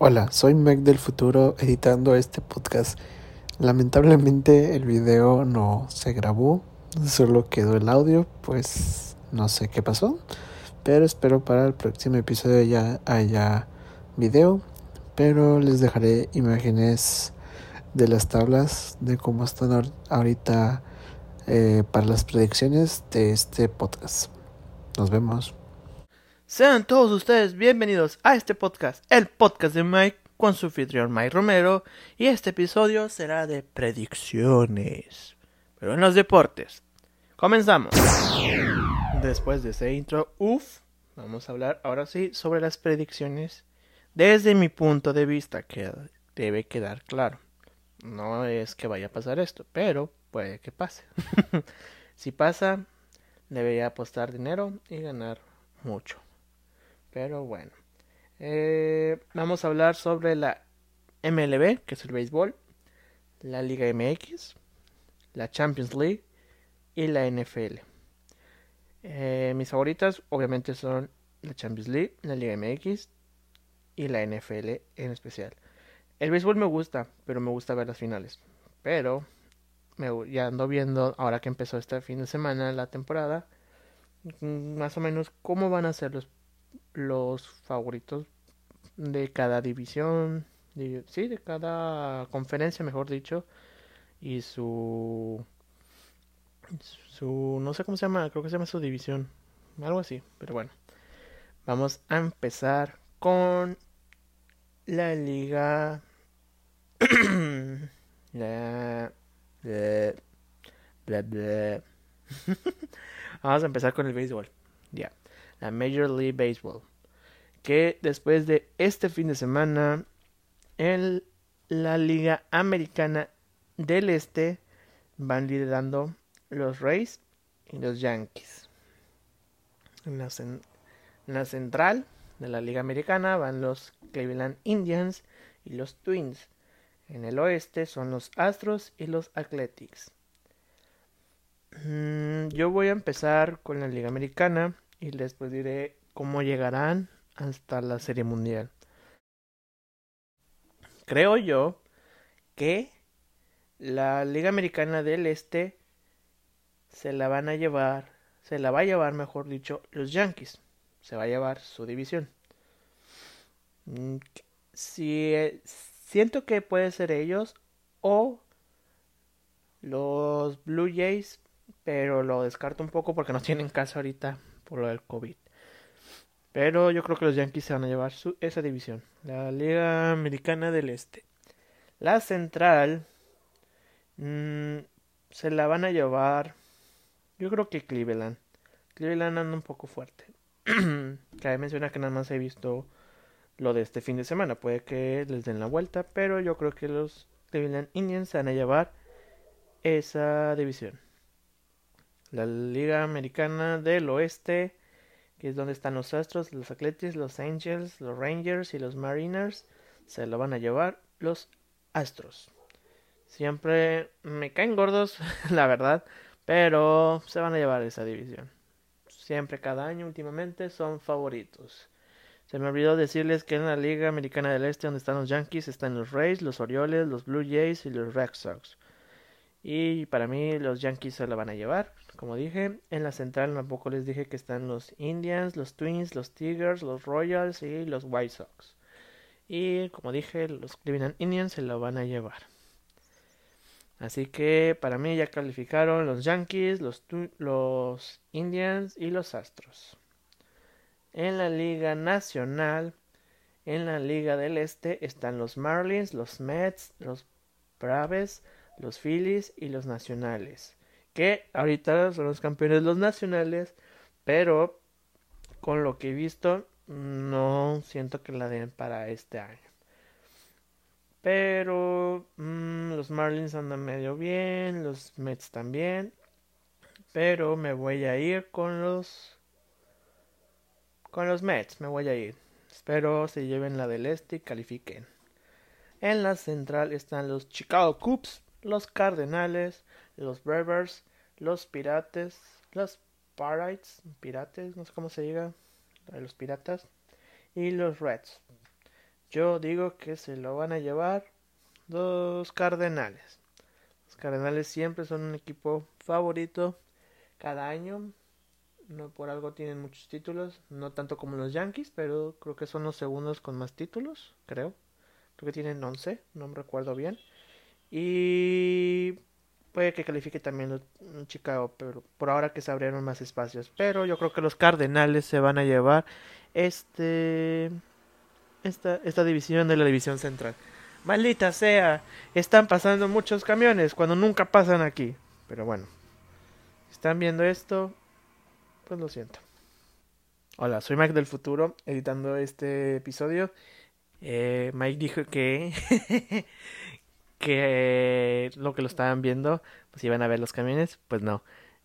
Hola, soy Meg del futuro editando este podcast. Lamentablemente el video no se grabó, solo quedó el audio, pues no sé qué pasó, pero espero para el próximo episodio ya haya video, pero les dejaré imágenes de las tablas de cómo están ahorita eh, para las predicciones de este podcast. Nos vemos. Sean todos ustedes bienvenidos a este podcast, el podcast de Mike, con su anfitrión Mike Romero, y este episodio será de predicciones, pero en los deportes. Comenzamos. Después de ese intro, uff, vamos a hablar ahora sí sobre las predicciones desde mi punto de vista, que debe quedar claro. No es que vaya a pasar esto, pero puede que pase. si pasa, debería apostar dinero y ganar mucho. Pero bueno. Eh, vamos a hablar sobre la MLB, que es el béisbol, la Liga MX, la Champions League y la NFL. Eh, mis favoritas obviamente son la Champions League, la Liga MX y la NFL en especial. El béisbol me gusta, pero me gusta ver las finales. Pero me, ya ando viendo, ahora que empezó este fin de semana la temporada, mm, más o menos cómo van a ser los los favoritos de cada división, sí, de cada conferencia, mejor dicho, y su su no sé cómo se llama, creo que se llama su división, algo así, pero bueno. Vamos a empezar con la liga la, Vamos a empezar con el béisbol. Ya la Major League Baseball, que después de este fin de semana en la Liga Americana del Este van liderando los Rays y los Yankees. En la, en la central de la Liga Americana van los Cleveland Indians y los Twins. En el oeste son los Astros y los Athletics. Mm, yo voy a empezar con la Liga Americana y después diré cómo llegarán hasta la Serie Mundial. Creo yo que la Liga Americana del Este se la van a llevar, se la va a llevar, mejor dicho, los Yankees. Se va a llevar su división. Mm, si, siento que puede ser ellos o los Blue Jays, pero lo descarto un poco porque no tienen caso ahorita por lo del COVID. Pero yo creo que los Yankees se van a llevar su, esa división. La Liga Americana del Este. La Central mm, se la van a llevar. Yo creo que Cleveland. Cleveland anda un poco fuerte. Cabe mencionar que nada más he visto lo de este fin de semana. Puede que les den la vuelta. Pero yo creo que los Cleveland Indians se van a llevar esa división la Liga Americana del Oeste, que es donde están los Astros, los Athletics, los Angels, los Rangers y los Mariners, se lo van a llevar los Astros. Siempre me caen gordos, la verdad, pero se van a llevar esa división. Siempre, cada año, últimamente, son favoritos. Se me olvidó decirles que en la Liga Americana del Este, donde están los Yankees, están los Rays, los Orioles, los Blue Jays y los Red Sox. Y para mí los Yankees se la van a llevar. Como dije, en la central tampoco les dije que están los Indians, los Twins, los Tigers, los Royals y los White Sox. Y como dije, los Cleveland Indians se lo van a llevar. Así que para mí ya calificaron los Yankees, los, los Indians y los Astros. En la Liga Nacional, en la Liga del Este están los Marlins, los Mets, los Braves, los Phillies y los Nacionales que ahorita son los campeones los nacionales, pero con lo que he visto no siento que la den para este año. Pero mm, los Marlins andan medio bien, los Mets también. Pero me voy a ir con los con los Mets, me voy a ir. Espero se lleven la del este y califiquen. En la central están los Chicago Cubs, los Cardenales, los Brewers, los Pirates, los Pirates, Pirates, no sé cómo se diga, los Piratas, y los Reds. Yo digo que se lo van a llevar los Cardenales. Los Cardenales siempre son un equipo favorito cada año. No por algo tienen muchos títulos, no tanto como los Yankees, pero creo que son los segundos con más títulos, creo. Creo que tienen 11, no me recuerdo bien. Y puede que califique también Chicago, pero por ahora que se abrieron más espacios. Pero yo creo que los Cardenales se van a llevar este esta, esta división de la división central. Maldita sea, están pasando muchos camiones cuando nunca pasan aquí. Pero bueno, están viendo esto, pues lo siento. Hola, soy Mike del futuro, editando este episodio. Eh, Mike dijo que que lo que lo estaban viendo, pues iban a ver los camiones. Pues no,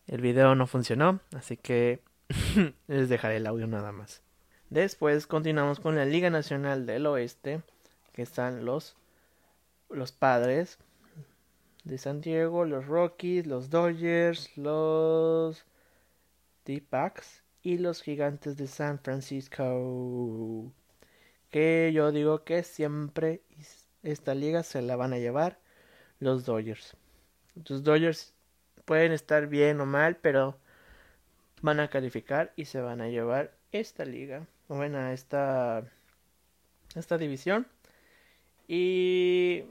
el video no funcionó, así que les dejaré el audio nada más. Después continuamos con la Liga Nacional del Oeste, que están los, los padres de San Diego, los Rockies, los Dodgers, los D-Packs y los Gigantes de San Francisco. Que yo digo que siempre esta liga se la van a llevar los Dodgers. Los Dodgers pueden estar bien o mal, pero van a calificar y se van a llevar esta liga bueno, esta, esta división. Y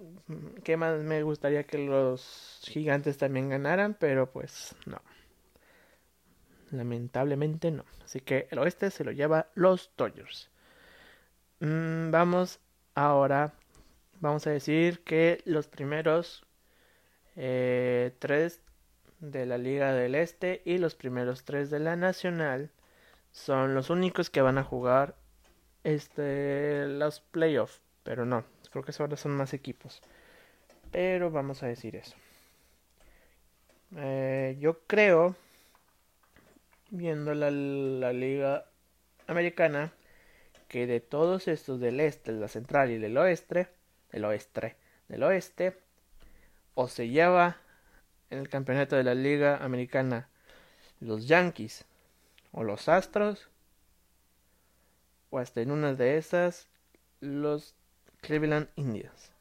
qué más me gustaría que los gigantes también ganaran, pero pues no. Lamentablemente no. Así que el oeste se lo lleva los Dodgers. Mm, vamos ahora. Vamos a decir que los primeros eh, tres de la Liga del Este y los primeros tres de la Nacional son los únicos que van a jugar este los playoffs, pero no, creo que ahora son más equipos. Pero vamos a decir eso. Eh, yo creo, viendo la, la liga americana, que de todos estos del este, la central y del oeste, del oeste, del oeste, o se lleva en el campeonato de la liga americana los Yankees o los Astros, o hasta en una de esas, los Cleveland Indians.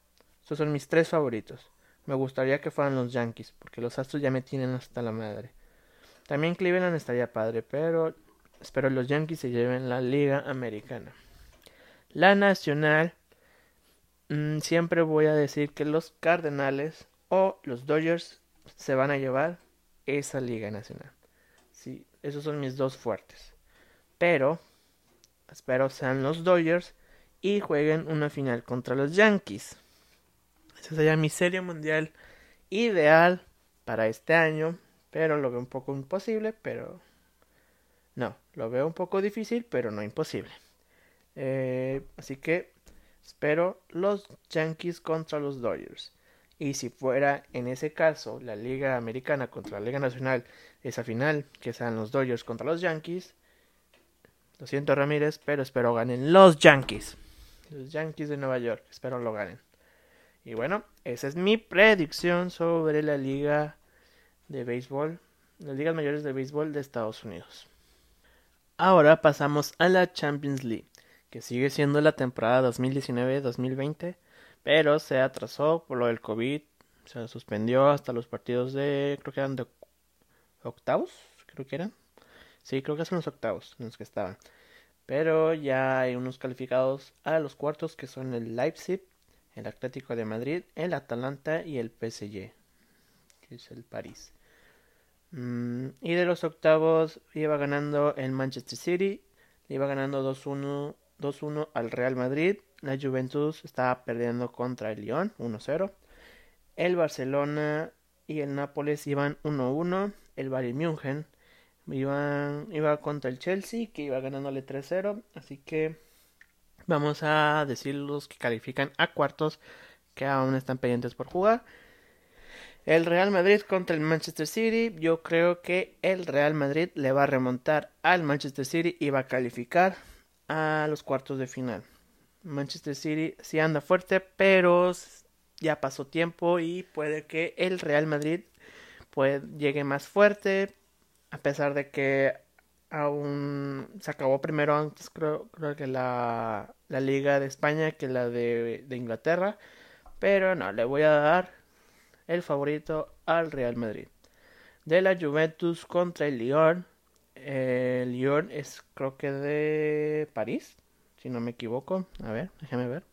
Esos son mis tres favoritos. Me gustaría que fueran los Yankees, porque los Astros ya me tienen hasta la madre. También Cleveland estaría padre, pero espero los Yankees se lleven la Liga Americana. La Nacional, mm, siempre voy a decir que los Cardenales o los Dodgers se van a llevar esa Liga Nacional. Sí, esos son mis dos fuertes. Pero espero sean los Dodgers y jueguen una final contra los Yankees. Esa sería mi serie mundial ideal para este año, pero lo veo un poco imposible, pero no, lo veo un poco difícil, pero no imposible. Eh, así que espero los Yankees contra los Dodgers. Y si fuera en ese caso la Liga Americana contra la Liga Nacional, esa final, que sean los Dodgers contra los Yankees, lo siento Ramírez, pero espero ganen los Yankees. Los Yankees de Nueva York, espero lo ganen. Y bueno, esa es mi predicción sobre la liga de béisbol, las ligas mayores de béisbol de Estados Unidos. Ahora pasamos a la Champions League, que sigue siendo la temporada 2019-2020 pero se atrasó por lo del COVID, se suspendió hasta los partidos de, creo que eran de octavos, creo que eran. Sí, creo que son los octavos en los que estaban. Pero ya hay unos calificados a los cuartos que son el Leipzig, el Atlético de Madrid, el Atalanta y el PSG, que es el París. Mm, y de los octavos iba ganando el Manchester City, iba ganando 2-1 2-1 al Real Madrid. La Juventus estaba perdiendo contra el Lyon 1-0. El Barcelona y el Nápoles iban 1-1. El Bayern München iba, iba contra el Chelsea que iba ganándole 3-0. Así que vamos a decir los que califican a cuartos que aún están pendientes por jugar. El Real Madrid contra el Manchester City. Yo creo que el Real Madrid le va a remontar al Manchester City y va a calificar a los cuartos de final. Manchester City sí anda fuerte, pero ya pasó tiempo y puede que el Real Madrid pues, llegue más fuerte, a pesar de que aún se acabó primero antes creo, creo que la, la Liga de España que la de, de Inglaterra. Pero no, le voy a dar el favorito al Real Madrid. De la Juventus contra el Lyon. El Lyon es creo que de París, si no me equivoco. A ver, déjame ver.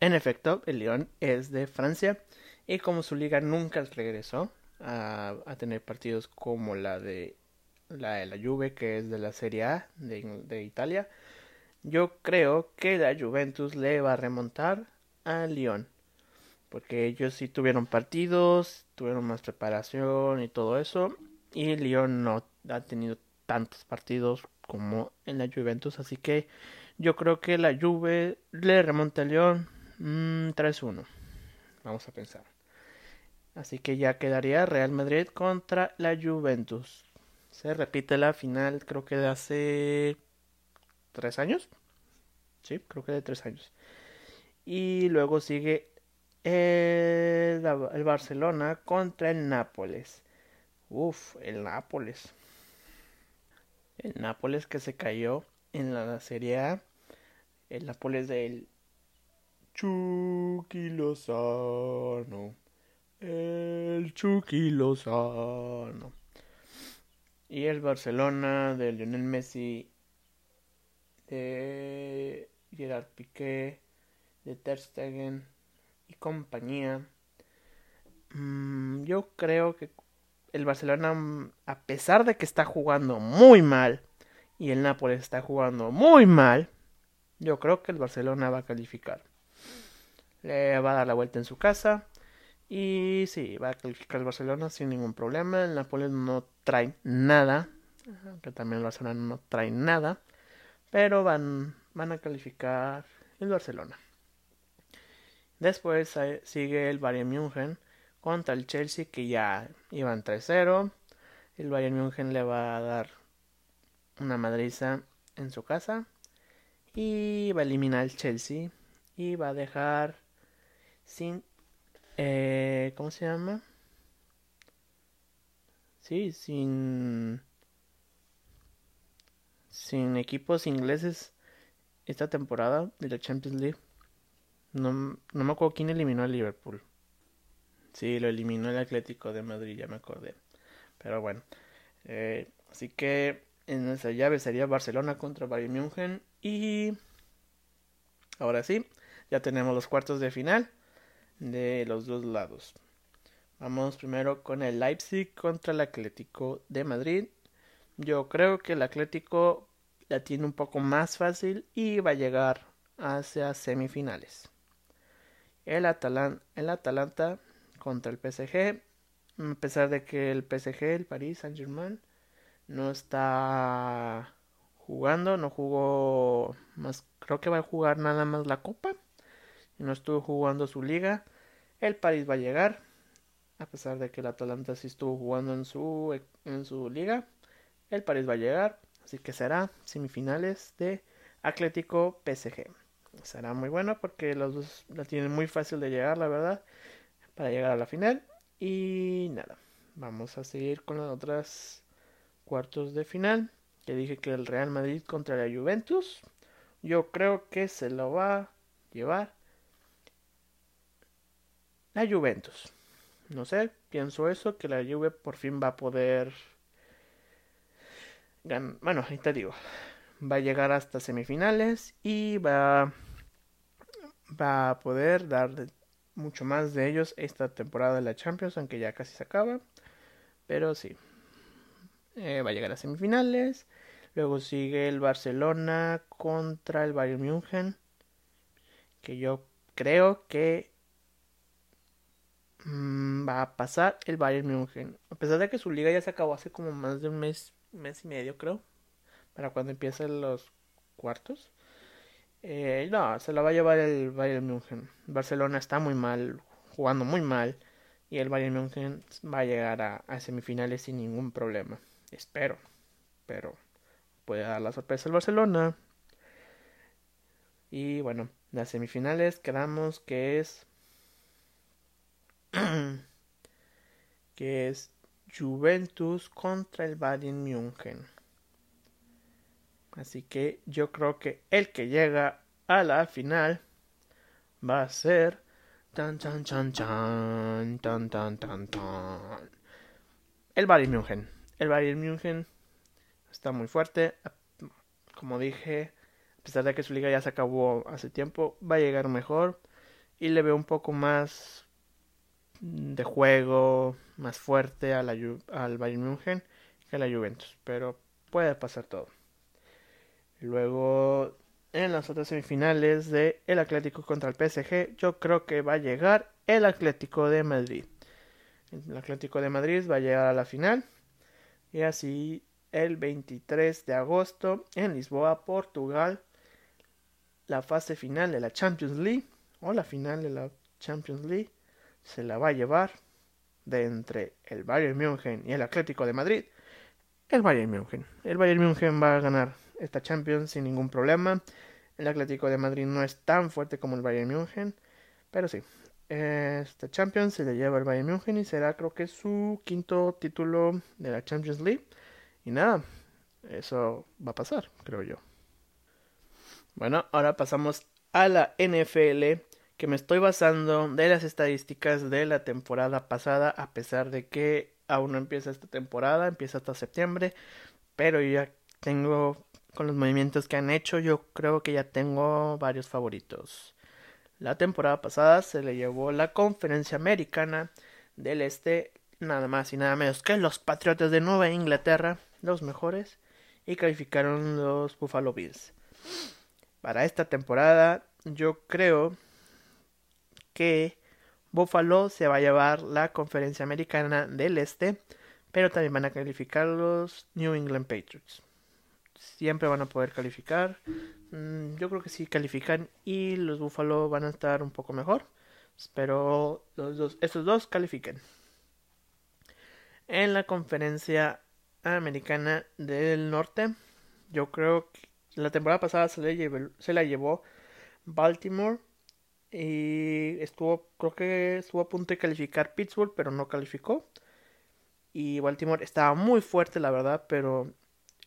En efecto, el Lyon es de Francia y como su liga nunca regresó a, a tener partidos como la de la de la Juve, que es de la Serie A de, de Italia, yo creo que la Juventus le va a remontar al Lyon. Porque ellos sí tuvieron partidos, tuvieron más preparación y todo eso. Y Lyon no ha tenido tantos partidos como en la Juventus. Así que yo creo que la Juve le remonta al mmm, 3-1. Vamos a pensar. Así que ya quedaría Real Madrid contra la Juventus. Se repite la final, creo que de hace tres años. Sí, creo que de tres años. Y luego sigue el, el Barcelona contra el Nápoles. Uf, el Nápoles. El Nápoles que se cayó en la Serie A. El Nápoles del Chucky Lozano. El Chucky Lozano. Y el Barcelona de Lionel Messi, de Gerard Piqué, de Ter Stegen y compañía. Mm, yo creo que el Barcelona, a pesar de que está jugando muy mal y el Nápoles está jugando muy mal, yo creo que el Barcelona va a calificar. Le va a dar la vuelta en su casa y sí, va a calificar el Barcelona sin ningún problema. El Nápoles no trae nada. Que también el Barcelona no trae nada. Pero van, van a calificar el Barcelona. Después sigue el Bayern München contra el Chelsea que ya iban 3-0. El Bayern München le va a dar una madriza en su casa. Y va a eliminar al Chelsea. Y va a dejar sin eh, ¿Cómo se llama? Sí, sin... Sin equipos ingleses esta temporada de la Champions League. No, no me acuerdo quién eliminó al Liverpool. Sí, lo eliminó el Atlético de Madrid, ya me acordé. Pero bueno. Eh, así que en esa llave sería Barcelona contra Bayern München. Y ahora sí, ya tenemos los cuartos de final de los dos lados. Vamos primero con el Leipzig contra el Atlético de Madrid. Yo creo que el Atlético la tiene un poco más fácil y va a llegar hacia semifinales. El Atalanta contra el PSG. A pesar de que el PSG, el Paris Saint Germain, no está jugando, no jugó más, creo que va a jugar nada más la Copa no estuvo jugando su liga. El París va a llegar, a pesar de que el Atalanta sí estuvo jugando en su, en su liga. El París va a llegar, así que será semifinales de Atlético PSG. Será muy bueno porque los dos la tienen muy fácil de llegar, la verdad, para llegar a la final. Y nada, vamos a seguir con las otras cuartos de final. Que dije que el Real Madrid contra la Juventus. Yo creo que se lo va a llevar la Juventus. No sé, pienso eso, que la Juve por fin va a poder... Bueno, ahí te digo. Va a llegar hasta semifinales y va, va a poder dar mucho más de ellos esta temporada de la Champions, aunque ya casi se acaba. Pero sí. Eh, va a llegar a semifinales. Luego sigue el Barcelona contra el Bayern München. Que yo creo que Mm, va a pasar el Bayern München. A pesar de que su liga ya se acabó hace como más de un mes, mes y medio, creo. Para cuando empiecen los cuartos. Eh, no, se lo va a llevar el Bayern München. Barcelona está muy mal, jugando muy mal. Y el Bayern München va a llegar a, a semifinales sin ningún problema. Espero. Pero puede dar la sorpresa el Barcelona. Y bueno, las semifinales quedamos que es que es Juventus contra el Bayern München. Así que yo creo que el que llega a la final va a ser tan tan tan tan tan tan tan tan el Bayern München. El Bayern München está muy fuerte. Como dije, a pesar de que su liga ya se acabó hace tiempo, va a llegar mejor y le veo un poco más de juego, más fuerte al Bayern München que a la Juventus, pero puede pasar todo. Luego, en las otras semifinales de el Atlético contra el PSG, yo creo que va a llegar el Atlético de Madrid. El Atlético de Madrid va a llegar a la final y así el 23 de agosto en Lisboa, Portugal, la fase final de la Champions League o la final de la Champions League se la va a llevar de entre el Bayern München y el Atlético de Madrid. El Bayern München. El Bayern München va a ganar esta Champions sin ningún problema. El Atlético de Madrid no es tan fuerte como el Bayern München, pero sí. Esta Champions se le lleva el Bayern München y será creo que su quinto título de la Champions League. Y nada, eso va a pasar, creo yo. Bueno, ahora pasamos a la NFL que me estoy basando de las estadísticas de la temporada pasada, a pesar de que aún no empieza esta temporada, empieza hasta septiembre, pero ya tengo, con los movimientos que han hecho, yo creo que ya tengo varios favoritos. La temporada pasada se le llevó la conferencia americana del este, nada más y nada menos que los Patriotas de Nueva Inglaterra, los mejores, y calificaron los Buffalo Bills. Para esta temporada, yo creo que Buffalo se va a llevar la conferencia americana del este, pero también van a calificar los New England Patriots. Siempre van a poder calificar. Mm, yo creo que sí califican y los Buffalo van a estar un poco mejor. Pero los dos, estos dos califiquen. En la conferencia americana del norte, yo creo que la temporada pasada se, se la llevó Baltimore y estuvo, creo que estuvo a punto de calificar Pittsburgh, pero no calificó. Y Baltimore estaba muy fuerte, la verdad, pero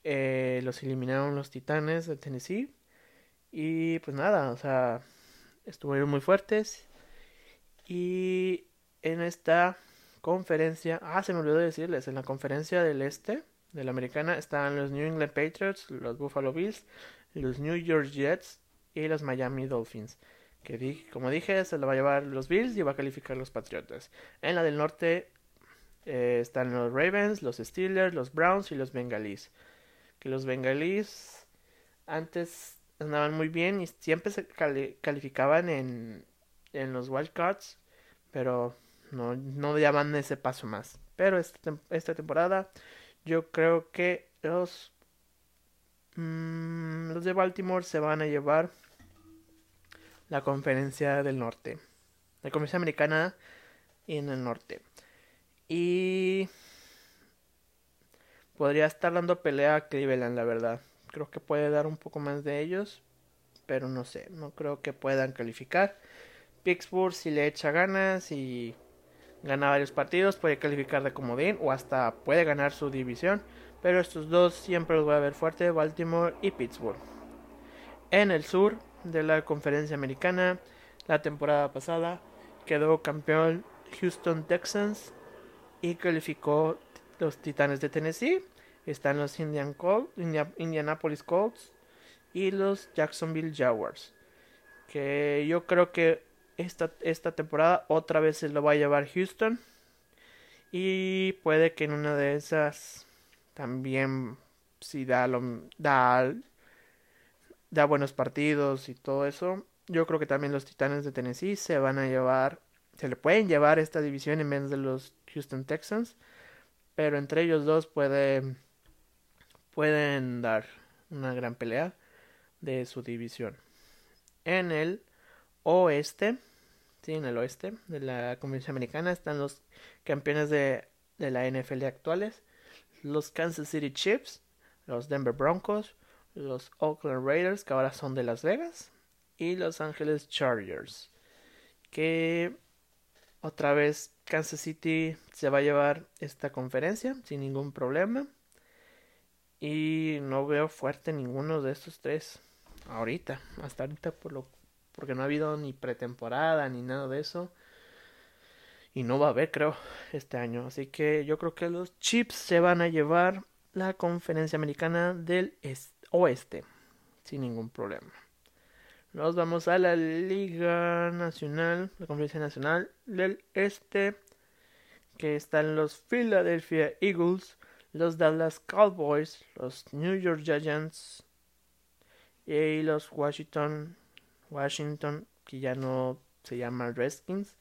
eh, los eliminaron los Titanes de Tennessee. Y pues nada, o sea, estuvieron muy fuertes. Y en esta conferencia, ah, se me olvidó decirles, en la conferencia del este, de la americana, están los New England Patriots, los Buffalo Bills, los New York Jets y los Miami Dolphins que como dije, se la va a llevar los Bills y va a calificar los Patriotas. En la del norte eh, están los Ravens, los Steelers, los Browns y los Bengalis. Que los Bengalis antes andaban muy bien y siempre se calificaban en, en los wildcards, pero no, no daban ese paso más. Pero esta, esta temporada yo creo que los, mm, los de Baltimore se van a llevar la conferencia del norte. La conferencia americana en el norte. Y podría estar dando pelea a Cleveland, la verdad. Creo que puede dar un poco más de ellos. Pero no sé, no creo que puedan calificar. Pittsburgh si le echa ganas y gana varios partidos, puede calificar de comodín o hasta puede ganar su división. Pero estos dos siempre los voy a ver fuerte, Baltimore y Pittsburgh. En el sur de la conferencia americana la temporada pasada. Quedó campeón Houston Texans y calificó los Titanes de Tennessee. Están los Indian Indianapolis Colts y los Jacksonville Jaguars. Que yo creo que esta, esta temporada otra vez se lo va a llevar Houston. Y puede que en una de esas también si da, lo, da da buenos partidos y todo eso. Yo creo que también los Titanes de Tennessee se van a llevar, se le pueden llevar esta división en vez de los Houston Texans, pero entre ellos dos puede, pueden dar una gran pelea de su división. En el oeste, sí, en el oeste de la Convención Americana están los campeones de, de la NFL actuales, los Kansas City Chiefs, los Denver Broncos, los Oakland Raiders, que ahora son de Las Vegas, y Los Angeles Chargers, que otra vez Kansas City se va a llevar esta conferencia sin ningún problema. Y no veo fuerte ninguno de estos tres ahorita, hasta ahorita por lo, porque no ha habido ni pretemporada ni nada de eso. Y no va a haber, creo, este año. Así que yo creo que los Chips se van a llevar la conferencia americana del oeste sin ningún problema. Nos vamos a la Liga Nacional, la Conferencia Nacional del Este, que están los Philadelphia Eagles, los Dallas Cowboys, los New York Giants y los Washington, Washington, que ya no se llaman Redskins,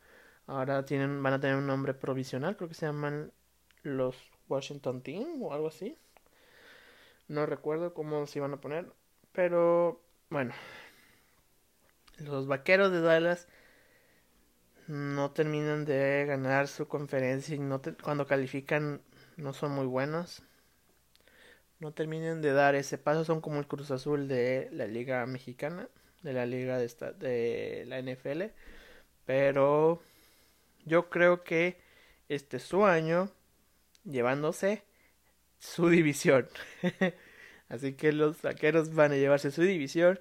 ahora tienen, van a tener un nombre provisional, creo que se llaman los Washington Team o algo así. No recuerdo cómo se iban a poner, pero bueno, los Vaqueros de Dallas no terminan de ganar su conferencia y no cuando califican no son muy buenos. No terminan de dar ese paso, son como el Cruz Azul de la Liga Mexicana, de la Liga de, de la NFL. Pero yo creo que este es su año llevándose su división. Así que los vaqueros van a llevarse su división.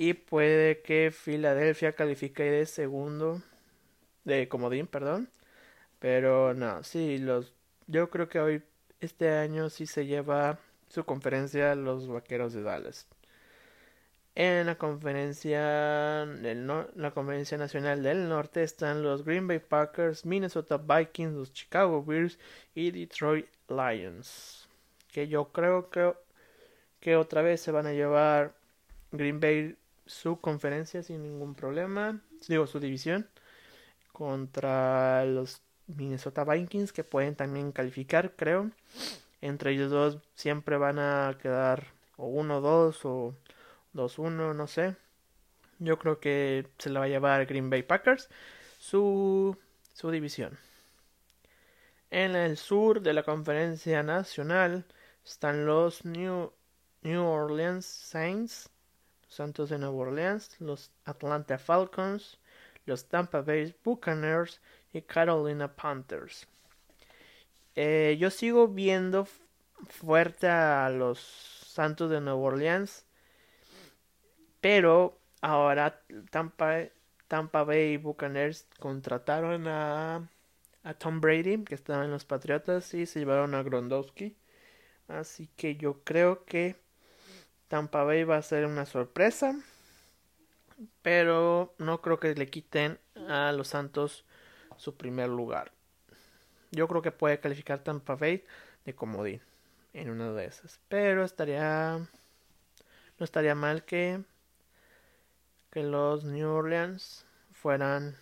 Y puede que Filadelfia califique de segundo. De comodín, perdón. Pero no, sí, los. Yo creo que hoy, este año, sí se lleva su conferencia los vaqueros de Dallas. En la conferencia, del la conferencia nacional del norte están los Green Bay Packers, Minnesota Vikings, los Chicago Bears y Detroit Lions. Que yo creo que que otra vez se van a llevar Green Bay su conferencia sin ningún problema, digo su división, contra los Minnesota Vikings que pueden también calificar, creo. Entre ellos dos siempre van a quedar o 1-2 o 2-1, no sé. Yo creo que se la va a llevar Green Bay Packers su, su división. En el sur de la conferencia nacional están los New New Orleans Saints, Santos de Nueva Orleans, los Atlanta Falcons, los Tampa Bay Buccaneers y Carolina Panthers. Eh, yo sigo viendo fuerte a los Santos de Nueva Orleans, pero ahora Tampa, Tampa Bay Buccaneers contrataron a, a Tom Brady, que estaba en los Patriotas, y se llevaron a Grondowski. Así que yo creo que Tampa Bay va a ser una sorpresa. Pero no creo que le quiten a los Santos su primer lugar. Yo creo que puede calificar Tampa Bay de comodín en una de esas. Pero estaría. No estaría mal que. Que los New Orleans fueran.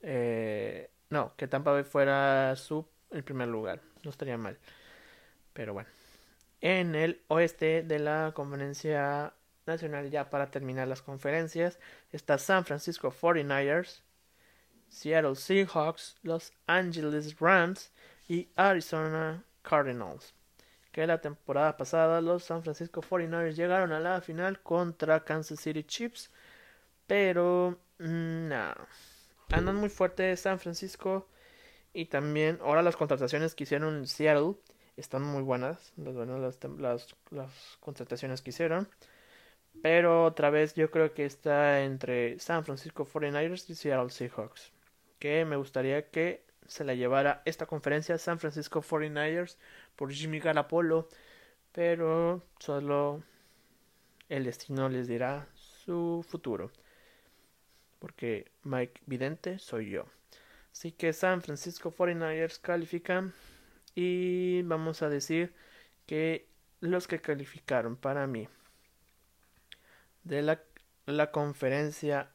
Eh, no, que Tampa Bay fuera su el primer lugar. No estaría mal. Pero bueno en el oeste de la conferencia nacional ya para terminar las conferencias está San Francisco 49ers, Seattle Seahawks, Los Angeles Rams y Arizona Cardinals. Que la temporada pasada los San Francisco 49ers llegaron a la final contra Kansas City Chiefs, pero mm, no, andan muy fuerte San Francisco y también ahora las contrataciones que hicieron Seattle están muy buenas las, las, las, contrataciones que hicieron. Pero otra vez yo creo que está entre San Francisco 49ers y Seattle Seahawks. Que me gustaría que se la llevara esta conferencia San Francisco 49ers por Jimmy Garapolo. Pero solo el destino les dirá su futuro. Porque Mike Vidente soy yo. Así que San Francisco 49ers califican y vamos a decir que los que calificaron para mí de la, la conferencia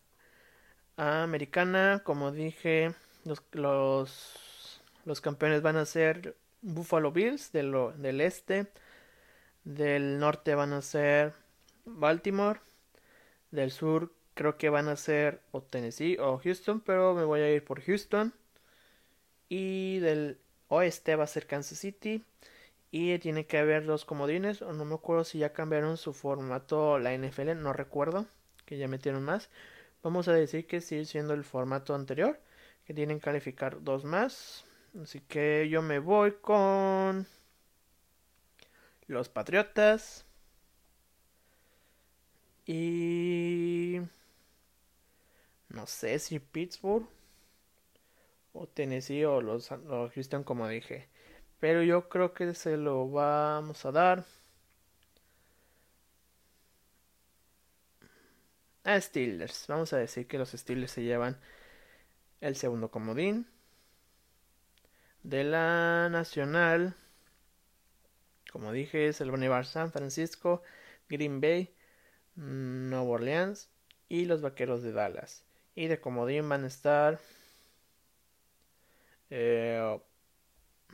americana, como dije, los, los, campeones van a ser Buffalo Bills del, del este, del norte van a ser Baltimore, del sur creo que van a ser o Tennessee o Houston, pero me voy a ir por Houston. Y del oeste va a ser Kansas City. Y tiene que haber dos comodines. No me acuerdo si ya cambiaron su formato la NFL. No recuerdo. Que ya metieron más. Vamos a decir que sigue siendo el formato anterior. Que tienen que calificar dos más. Así que yo me voy con los Patriotas y no sé si Pittsburgh o Tennessee o los, los Houston como dije. Pero yo creo que se lo vamos a dar a Steelers. Vamos a decir que los Steelers se llevan el segundo comodín. De la Nacional, como dije, es el Bonivar San Francisco, Green Bay, Nueva Orleans y los Vaqueros de Dallas. Y de comodín van a estar... Eh,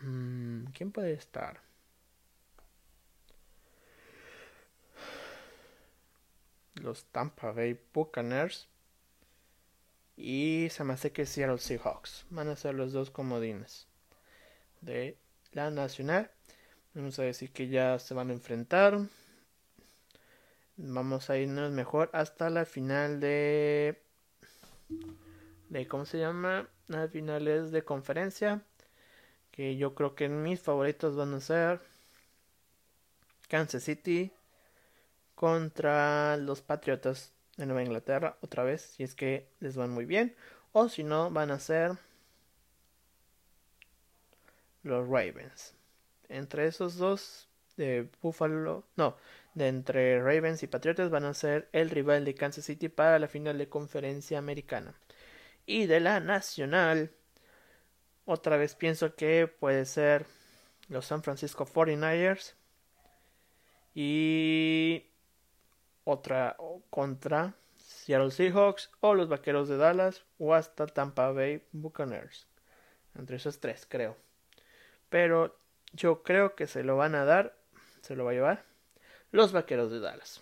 mm, ¿Quién puede estar? Los Tampa Bay Buccaneers. Y se me hace que Seattle Seahawks. Van a ser los dos comodines de la nacional. Vamos a decir que ya se van a enfrentar. Vamos a irnos mejor hasta la final de. De ¿Cómo se llama? Las finales de conferencia. Que yo creo que mis favoritos van a ser. Kansas City contra los Patriotas de Nueva Inglaterra. Otra vez, si es que les van muy bien. O si no, van a ser los Ravens. Entre esos dos de Buffalo, no, de entre Ravens y Patriotas van a ser el rival de Kansas City para la final de conferencia americana. Y de la nacional, otra vez pienso que puede ser los San Francisco 49ers y otra contra Seattle Seahawks o los Vaqueros de Dallas o hasta Tampa Bay Buccaneers. Entre esos tres, creo. Pero yo creo que se lo van a dar, se lo va a llevar los Vaqueros de Dallas.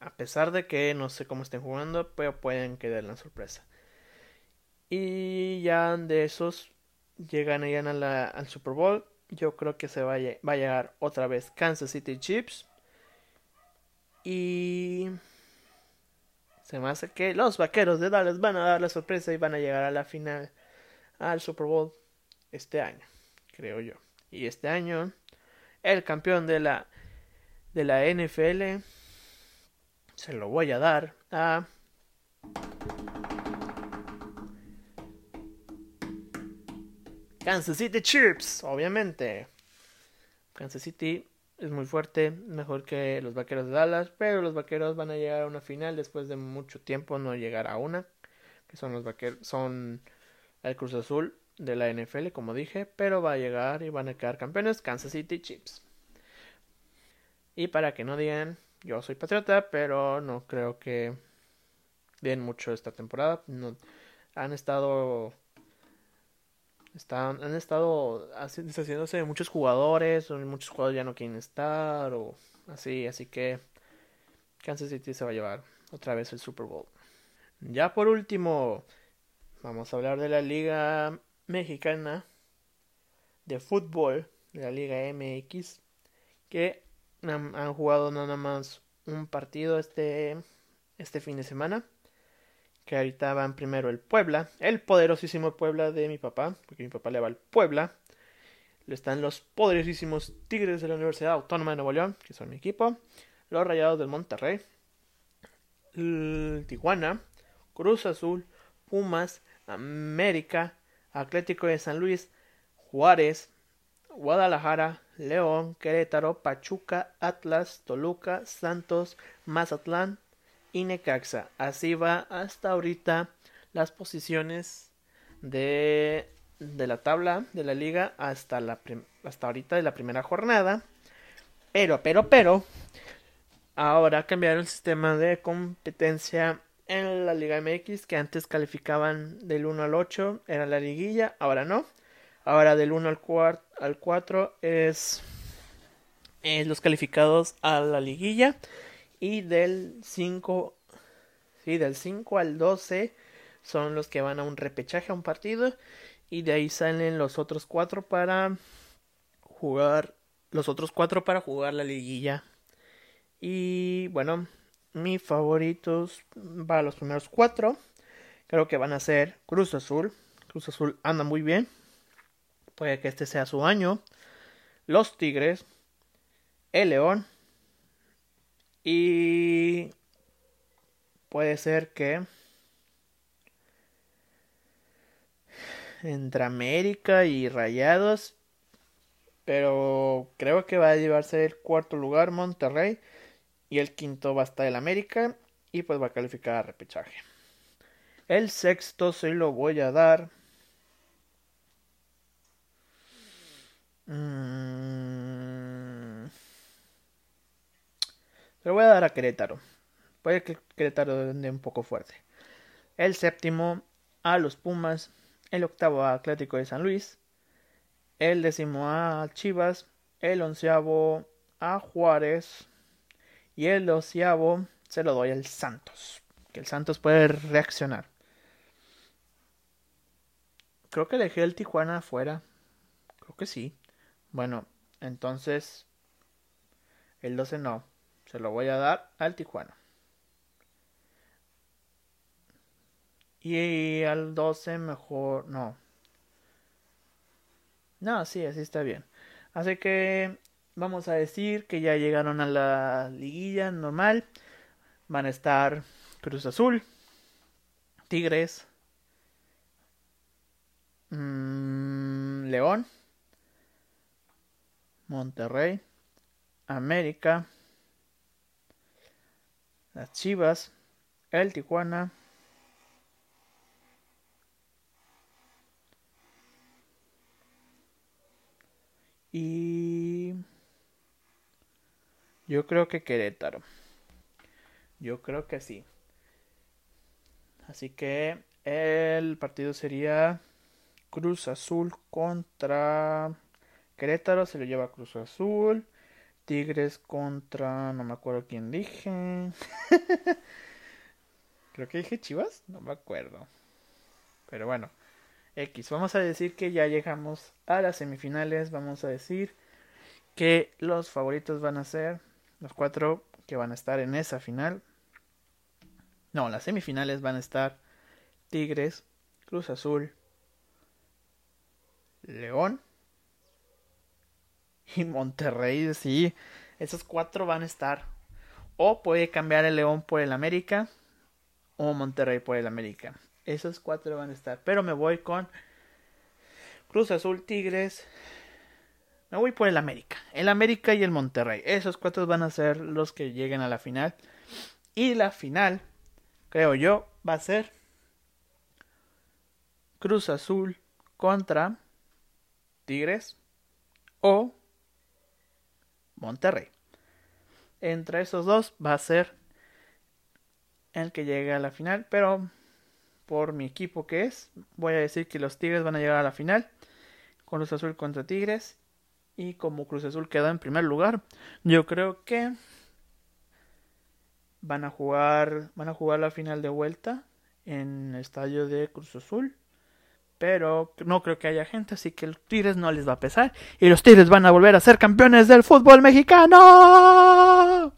A pesar de que no sé cómo estén jugando, pero pueden quedar la sorpresa. Y ya de esos llegan, al Super Bowl. Yo creo que se va a, va a llegar otra vez Kansas City Chiefs. Y se me hace que los vaqueros de Dallas van a dar la sorpresa y van a llegar a la final al Super Bowl este año, creo yo. Y este año, el campeón de la de la NFL se lo voy a dar a Kansas City Chiefs, obviamente. Kansas City es muy fuerte, mejor que los Vaqueros de Dallas, pero los Vaqueros van a llegar a una final después de mucho tiempo no llegar a una, que son los Vaqueros, son el Cruz Azul de la NFL, como dije, pero va a llegar y van a quedar campeones Kansas City Chiefs. Y para que no digan, yo soy patriota, pero no creo que den mucho esta temporada. No, han estado están, han estado deshaciéndose muchos jugadores, muchos jugadores ya no quieren estar, o así, así que Kansas City se va a llevar otra vez el Super Bowl. Ya por último, vamos a hablar de la Liga Mexicana de Fútbol, de la Liga MX, que han, han jugado nada más un partido este, este fin de semana que ahorita van primero el Puebla, el poderosísimo Puebla de mi papá, porque mi papá le va al Puebla. Le están los poderosísimos Tigres de la Universidad Autónoma de Nuevo León, que son mi equipo. Los Rayados del Monterrey. Tijuana. Cruz Azul. Pumas. América. Atlético de San Luis. Juárez. Guadalajara. León. Querétaro. Pachuca. Atlas. Toluca. Santos. Mazatlán y Necaxa. Así va hasta ahorita las posiciones de, de la tabla de la liga hasta, la hasta ahorita de la primera jornada. Pero, pero, pero, ahora cambiaron el sistema de competencia en la Liga MX que antes calificaban del 1 al 8, era la liguilla, ahora no. Ahora del 1 al, al 4 es, es los calificados a la liguilla y del 5 sí, del 5 al 12 son los que van a un repechaje a un partido y de ahí salen los otros cuatro para jugar los otros cuatro para jugar la liguilla. Y bueno mis favoritos para los primeros cuatro creo que van a ser Cruz Azul. Cruz Azul anda muy bien. Puede que este sea su año. Los Tigres el León. Y puede ser que entre América y Rayados. Pero creo que va a llevarse el cuarto lugar Monterrey. Y el quinto va a estar el América. Y pues va a calificar a repechaje. El sexto se lo voy a dar. Mm. Lo voy a dar a Querétaro. Puede que Querétaro ande un poco fuerte. El séptimo a los Pumas. El octavo a Atlético de San Luis. El décimo a Chivas. El onceavo a Juárez. Y el doceavo se lo doy al Santos. Que el Santos puede reaccionar. Creo que dejé el Tijuana afuera. Creo que sí. Bueno, entonces el 12 no. Se lo voy a dar al Tijuana. Y al 12 mejor no. No, sí, así está bien. Así que vamos a decir que ya llegaron a la liguilla normal. Van a estar Cruz Azul, Tigres, mmm, León, Monterrey, América, las Chivas, el Tijuana, y yo creo que Querétaro. Yo creo que sí. Así que el partido sería Cruz Azul contra Querétaro. Se lo lleva Cruz Azul. Tigres contra... No me acuerdo quién dije. Creo que dije Chivas. No me acuerdo. Pero bueno. X. Vamos a decir que ya llegamos a las semifinales. Vamos a decir que los favoritos van a ser los cuatro que van a estar en esa final. No, las semifinales van a estar Tigres, Cruz Azul, León y Monterrey. Sí, esos cuatro van a estar. O puede cambiar el León por el América o Monterrey por el América. Esos cuatro van a estar. Pero me voy con Cruz Azul, Tigres. Me voy por el América. El América y el Monterrey. Esos cuatro van a ser los que lleguen a la final. Y la final creo yo, va a ser Cruz Azul contra Tigres o Monterrey. Entre esos dos va a ser el que llegue a la final, pero por mi equipo que es, voy a decir que los Tigres van a llegar a la final. Cruz Azul contra Tigres. Y como Cruz Azul queda en primer lugar, yo creo que van a jugar van a jugar la final de vuelta en el estadio de Cruz Azul pero no creo que haya gente así que los Tigres no les va a pesar y los Tigres van a volver a ser campeones del fútbol mexicano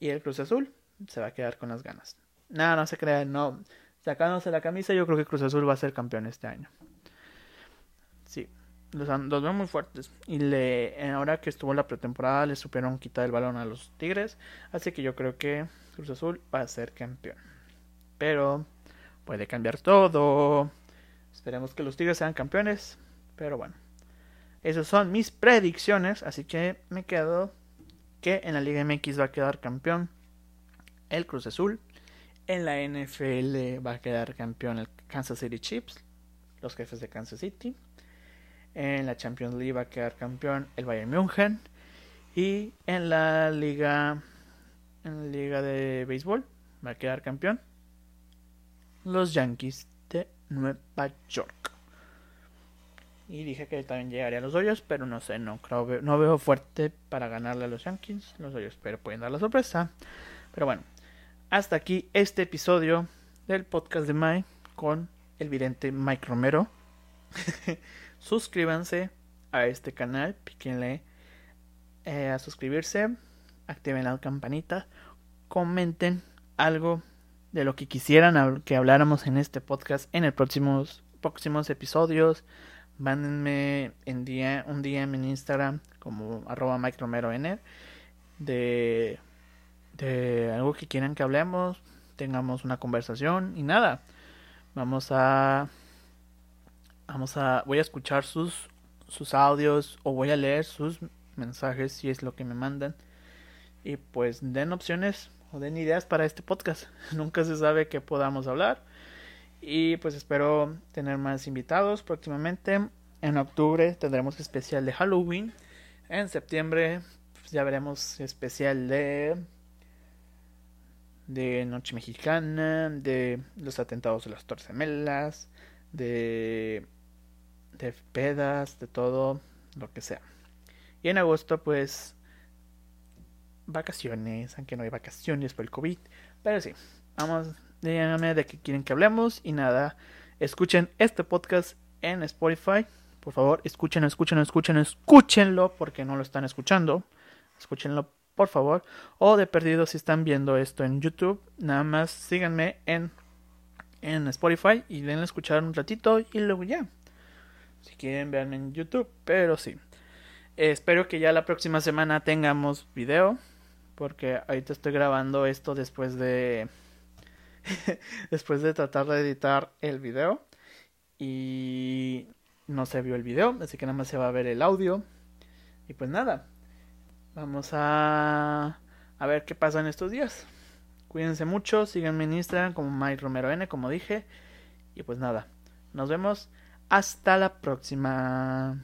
y el Cruz Azul se va a quedar con las ganas nada no se crean no sacándose la camisa yo creo que Cruz Azul va a ser campeón este año sí los, los veo muy fuertes. Y ahora que estuvo la pretemporada, le supieron quitar el balón a los Tigres. Así que yo creo que Cruz Azul va a ser campeón. Pero puede cambiar todo. Esperemos que los Tigres sean campeones. Pero bueno, esas son mis predicciones. Así que me quedo que en la Liga MX va a quedar campeón el Cruz Azul. En la NFL va a quedar campeón el Kansas City Chiefs, los jefes de Kansas City. En la Champions League va a quedar campeón el Bayern München. Y en la liga, en la liga de béisbol va a quedar campeón los Yankees de Nueva York. Y dije que también llegaría a los hoyos, pero no sé, no creo, no veo fuerte para ganarle a los Yankees, los hoyos, pero pueden dar la sorpresa. Pero bueno, hasta aquí este episodio del podcast de Mike con el vidente Mike Romero. suscríbanse a este canal, píquenle eh, a suscribirse, activen la campanita, comenten algo de lo que quisieran que habláramos en este podcast en el próximos próximos episodios. Mándenme en día, un día en Instagram como arroba Mike Romero N, de, de algo que quieran que hablemos, tengamos una conversación y nada. Vamos a vamos a voy a escuchar sus sus audios o voy a leer sus mensajes si es lo que me mandan y pues den opciones o den ideas para este podcast. Nunca se sabe que podamos hablar. Y pues espero tener más invitados próximamente. En octubre tendremos especial de Halloween. En septiembre pues, ya veremos especial de de Noche Mexicana, de los atentados de las Torcemelas, de de pedas, de todo lo que sea. Y en agosto pues vacaciones, aunque no hay vacaciones por el COVID, pero sí, vamos, díganme de qué quieren que hablemos y nada, escuchen este podcast en Spotify, por favor, escúchenlo, escúchenlo, escúchenlo, escúchenlo, porque no lo están escuchando, escúchenlo por favor, o de perdido si están viendo esto en YouTube, nada más síganme en, en Spotify y denle a escuchar un ratito y luego ya. Si quieren, verme en YouTube, pero sí. espero que ya la próxima semana tengamos video porque ahorita estoy grabando esto después de después de tratar de editar el video y no se vio el video, así que nada más se va a ver el audio. Y pues nada, vamos a a ver qué pasa en estos días. Cuídense mucho, síganme en Instagram como Mike Romero N, como dije. Y pues nada, nos vemos hasta la próxima.